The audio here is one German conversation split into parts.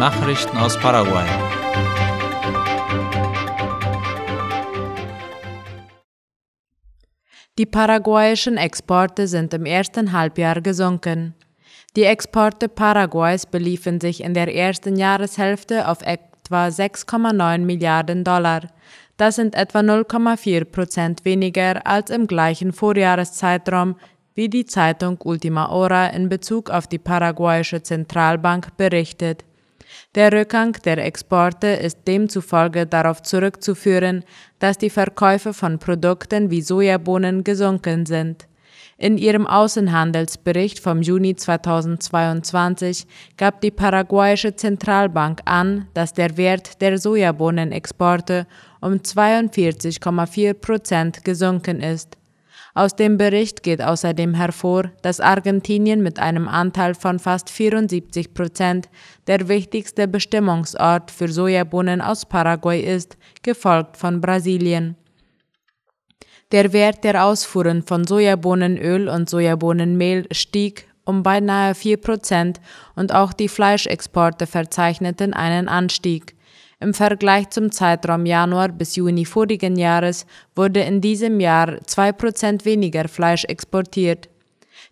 Nachrichten aus Paraguay. Die paraguayischen Exporte sind im ersten Halbjahr gesunken. Die Exporte Paraguays beliefen sich in der ersten Jahreshälfte auf etwa 6,9 Milliarden Dollar. Das sind etwa 0,4 Prozent weniger als im gleichen Vorjahreszeitraum, wie die Zeitung Ultima Hora in Bezug auf die paraguayische Zentralbank berichtet. Der Rückgang der Exporte ist demzufolge darauf zurückzuführen, dass die Verkäufe von Produkten wie Sojabohnen gesunken sind. In ihrem Außenhandelsbericht vom Juni 2022 gab die paraguayische Zentralbank an, dass der Wert der Sojabohnenexporte um 42,4 Prozent gesunken ist. Aus dem Bericht geht außerdem hervor, dass Argentinien mit einem Anteil von fast 74 Prozent der wichtigste Bestimmungsort für Sojabohnen aus Paraguay ist, gefolgt von Brasilien. Der Wert der Ausfuhren von Sojabohnenöl und Sojabohnenmehl stieg um beinahe 4 Prozent und auch die Fleischexporte verzeichneten einen Anstieg. Im Vergleich zum Zeitraum Januar bis Juni vorigen Jahres wurde in diesem Jahr zwei Prozent weniger Fleisch exportiert.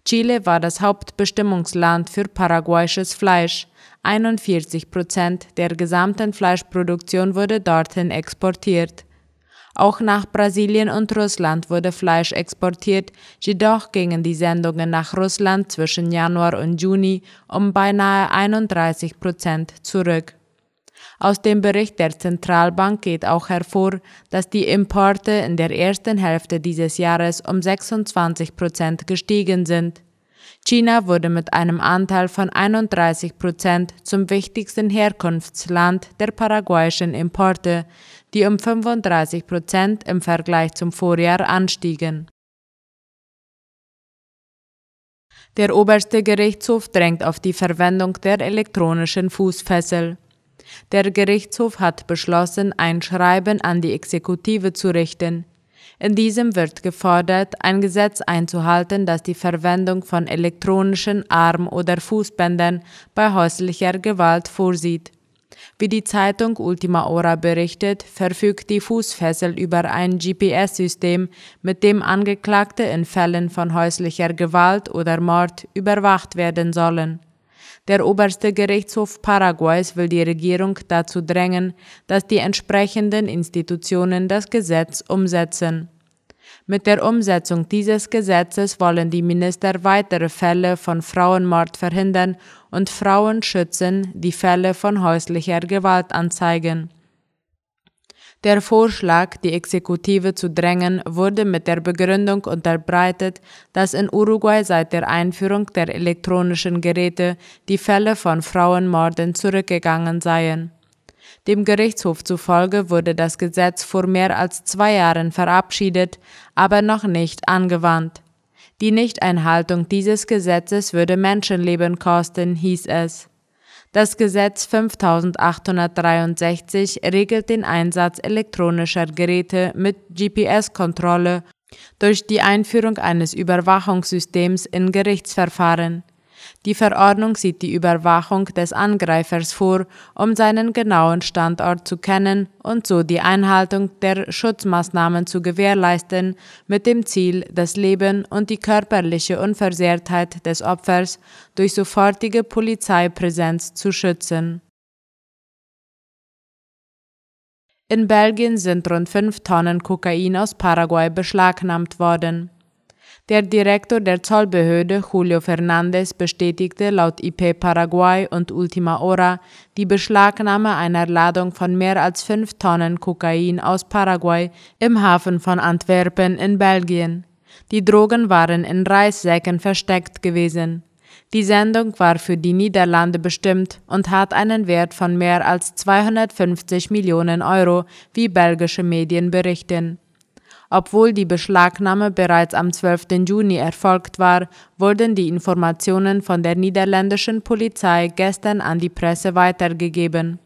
Chile war das Hauptbestimmungsland für paraguayisches Fleisch. 41 Prozent der gesamten Fleischproduktion wurde dorthin exportiert. Auch nach Brasilien und Russland wurde Fleisch exportiert, jedoch gingen die Sendungen nach Russland zwischen Januar und Juni um beinahe 31 Prozent zurück. Aus dem Bericht der Zentralbank geht auch hervor, dass die Importe in der ersten Hälfte dieses Jahres um 26 Prozent gestiegen sind. China wurde mit einem Anteil von 31 Prozent zum wichtigsten Herkunftsland der paraguayischen Importe, die um 35 Prozent im Vergleich zum Vorjahr anstiegen. Der oberste Gerichtshof drängt auf die Verwendung der elektronischen Fußfessel. Der Gerichtshof hat beschlossen, ein Schreiben an die Exekutive zu richten. In diesem wird gefordert, ein Gesetz einzuhalten, das die Verwendung von elektronischen Arm- oder Fußbändern bei häuslicher Gewalt vorsieht. Wie die Zeitung Ultima Hora berichtet, verfügt die Fußfessel über ein GPS-System, mit dem Angeklagte in Fällen von häuslicher Gewalt oder Mord überwacht werden sollen. Der oberste Gerichtshof Paraguays will die Regierung dazu drängen, dass die entsprechenden Institutionen das Gesetz umsetzen. Mit der Umsetzung dieses Gesetzes wollen die Minister weitere Fälle von Frauenmord verhindern und Frauen schützen, die Fälle von häuslicher Gewalt anzeigen. Der Vorschlag, die Exekutive zu drängen, wurde mit der Begründung unterbreitet, dass in Uruguay seit der Einführung der elektronischen Geräte die Fälle von Frauenmorden zurückgegangen seien. Dem Gerichtshof zufolge wurde das Gesetz vor mehr als zwei Jahren verabschiedet, aber noch nicht angewandt. Die Nichteinhaltung dieses Gesetzes würde Menschenleben kosten, hieß es. Das Gesetz 5863 regelt den Einsatz elektronischer Geräte mit GPS-Kontrolle durch die Einführung eines Überwachungssystems in Gerichtsverfahren. Die Verordnung sieht die Überwachung des Angreifers vor, um seinen genauen Standort zu kennen und so die Einhaltung der Schutzmaßnahmen zu gewährleisten, mit dem Ziel, das Leben und die körperliche Unversehrtheit des Opfers durch sofortige Polizeipräsenz zu schützen. In Belgien sind rund fünf Tonnen Kokain aus Paraguay beschlagnahmt worden. Der Direktor der Zollbehörde Julio Fernandez bestätigte laut IP Paraguay und Ultima Hora die Beschlagnahme einer Ladung von mehr als fünf Tonnen Kokain aus Paraguay im Hafen von Antwerpen in Belgien. Die Drogen waren in Reissäcken versteckt gewesen. Die Sendung war für die Niederlande bestimmt und hat einen Wert von mehr als 250 Millionen Euro, wie belgische Medien berichten. Obwohl die Beschlagnahme bereits am 12. Juni erfolgt war, wurden die Informationen von der niederländischen Polizei gestern an die Presse weitergegeben.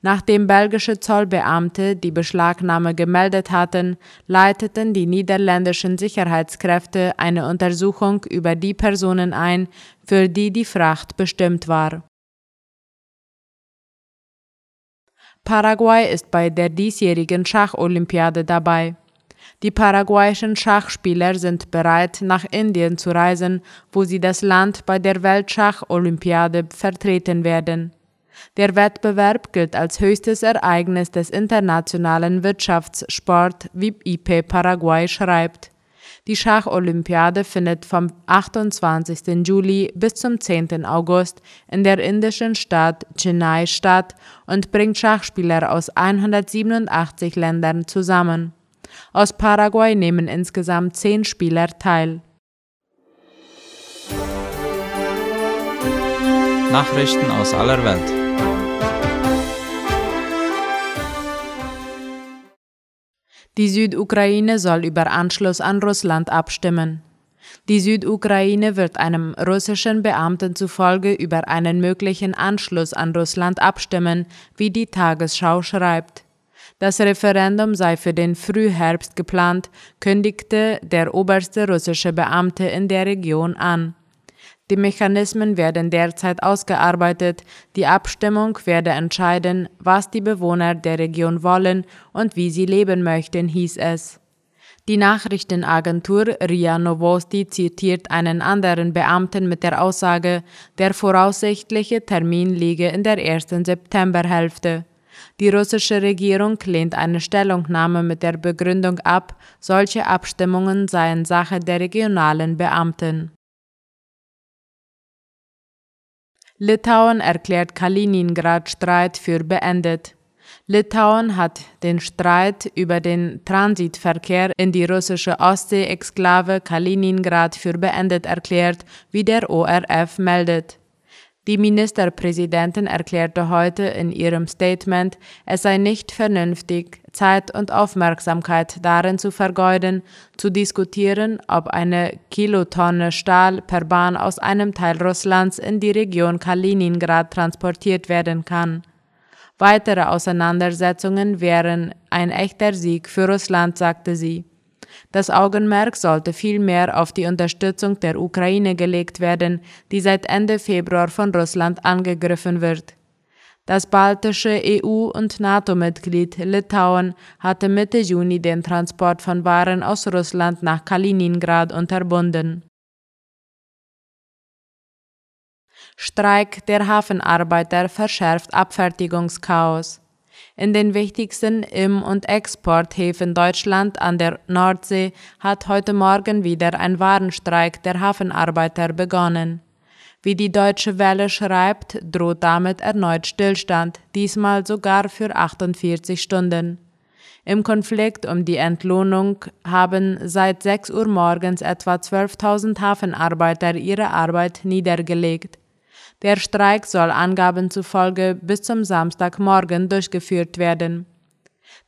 Nachdem belgische Zollbeamte die Beschlagnahme gemeldet hatten, leiteten die niederländischen Sicherheitskräfte eine Untersuchung über die Personen ein, für die die Fracht bestimmt war Paraguay ist bei der diesjährigen Schacholympiade dabei. Die paraguayischen Schachspieler sind bereit, nach Indien zu reisen, wo sie das Land bei der Weltschacholympiade vertreten werden. Der Wettbewerb gilt als höchstes Ereignis des internationalen Wirtschaftssport, wie IP Paraguay schreibt. Die Schacholympiade findet vom 28. Juli bis zum 10. August in der indischen Stadt Chennai statt und bringt Schachspieler aus 187 Ländern zusammen. Aus Paraguay nehmen insgesamt zehn Spieler teil. Nachrichten aus aller Welt. Die Südukraine soll über Anschluss an Russland abstimmen. Die Südukraine wird einem russischen Beamten zufolge über einen möglichen Anschluss an Russland abstimmen, wie die Tagesschau schreibt. Das Referendum sei für den Frühherbst geplant, kündigte der oberste russische Beamte in der Region an. Die Mechanismen werden derzeit ausgearbeitet. Die Abstimmung werde entscheiden, was die Bewohner der Region wollen und wie sie leben möchten, hieß es. Die Nachrichtenagentur RIA Novosti zitiert einen anderen Beamten mit der Aussage, der voraussichtliche Termin liege in der ersten Septemberhälfte. Die russische Regierung lehnt eine Stellungnahme mit der Begründung ab, solche Abstimmungen seien Sache der regionalen Beamten. Litauen erklärt Kaliningrad-Streit für beendet. Litauen hat den Streit über den Transitverkehr in die russische Ostsee-Exklave Kaliningrad für beendet erklärt, wie der ORF meldet. Die Ministerpräsidentin erklärte heute in ihrem Statement, es sei nicht vernünftig, Zeit und Aufmerksamkeit darin zu vergeuden, zu diskutieren, ob eine Kilotonne Stahl per Bahn aus einem Teil Russlands in die Region Kaliningrad transportiert werden kann. Weitere Auseinandersetzungen wären ein echter Sieg für Russland, sagte sie. Das Augenmerk sollte vielmehr auf die Unterstützung der Ukraine gelegt werden, die seit Ende Februar von Russland angegriffen wird. Das baltische EU- und NATO-Mitglied Litauen hatte Mitte Juni den Transport von Waren aus Russland nach Kaliningrad unterbunden. Streik der Hafenarbeiter verschärft Abfertigungschaos. In den wichtigsten Im- und Exporthäfen Deutschland an der Nordsee hat heute Morgen wieder ein Warenstreik der Hafenarbeiter begonnen. Wie die Deutsche Welle schreibt, droht damit erneut Stillstand, diesmal sogar für 48 Stunden. Im Konflikt um die Entlohnung haben seit 6 Uhr morgens etwa 12.000 Hafenarbeiter ihre Arbeit niedergelegt. Der Streik soll Angaben zufolge bis zum Samstagmorgen durchgeführt werden.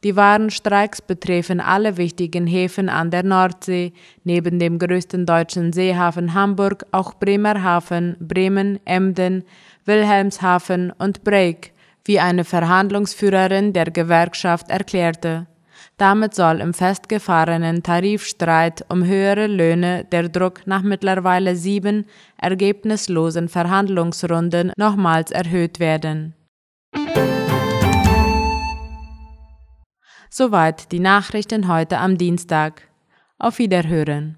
Die Warenstreiks betreffen alle wichtigen Häfen an der Nordsee, neben dem größten deutschen Seehafen Hamburg auch Bremerhaven, Bremen, Emden, Wilhelmshaven und Breik, wie eine Verhandlungsführerin der Gewerkschaft erklärte. Damit soll im festgefahrenen Tarifstreit um höhere Löhne der Druck nach mittlerweile sieben ergebnislosen Verhandlungsrunden nochmals erhöht werden. Soweit die Nachrichten heute am Dienstag. Auf Wiederhören.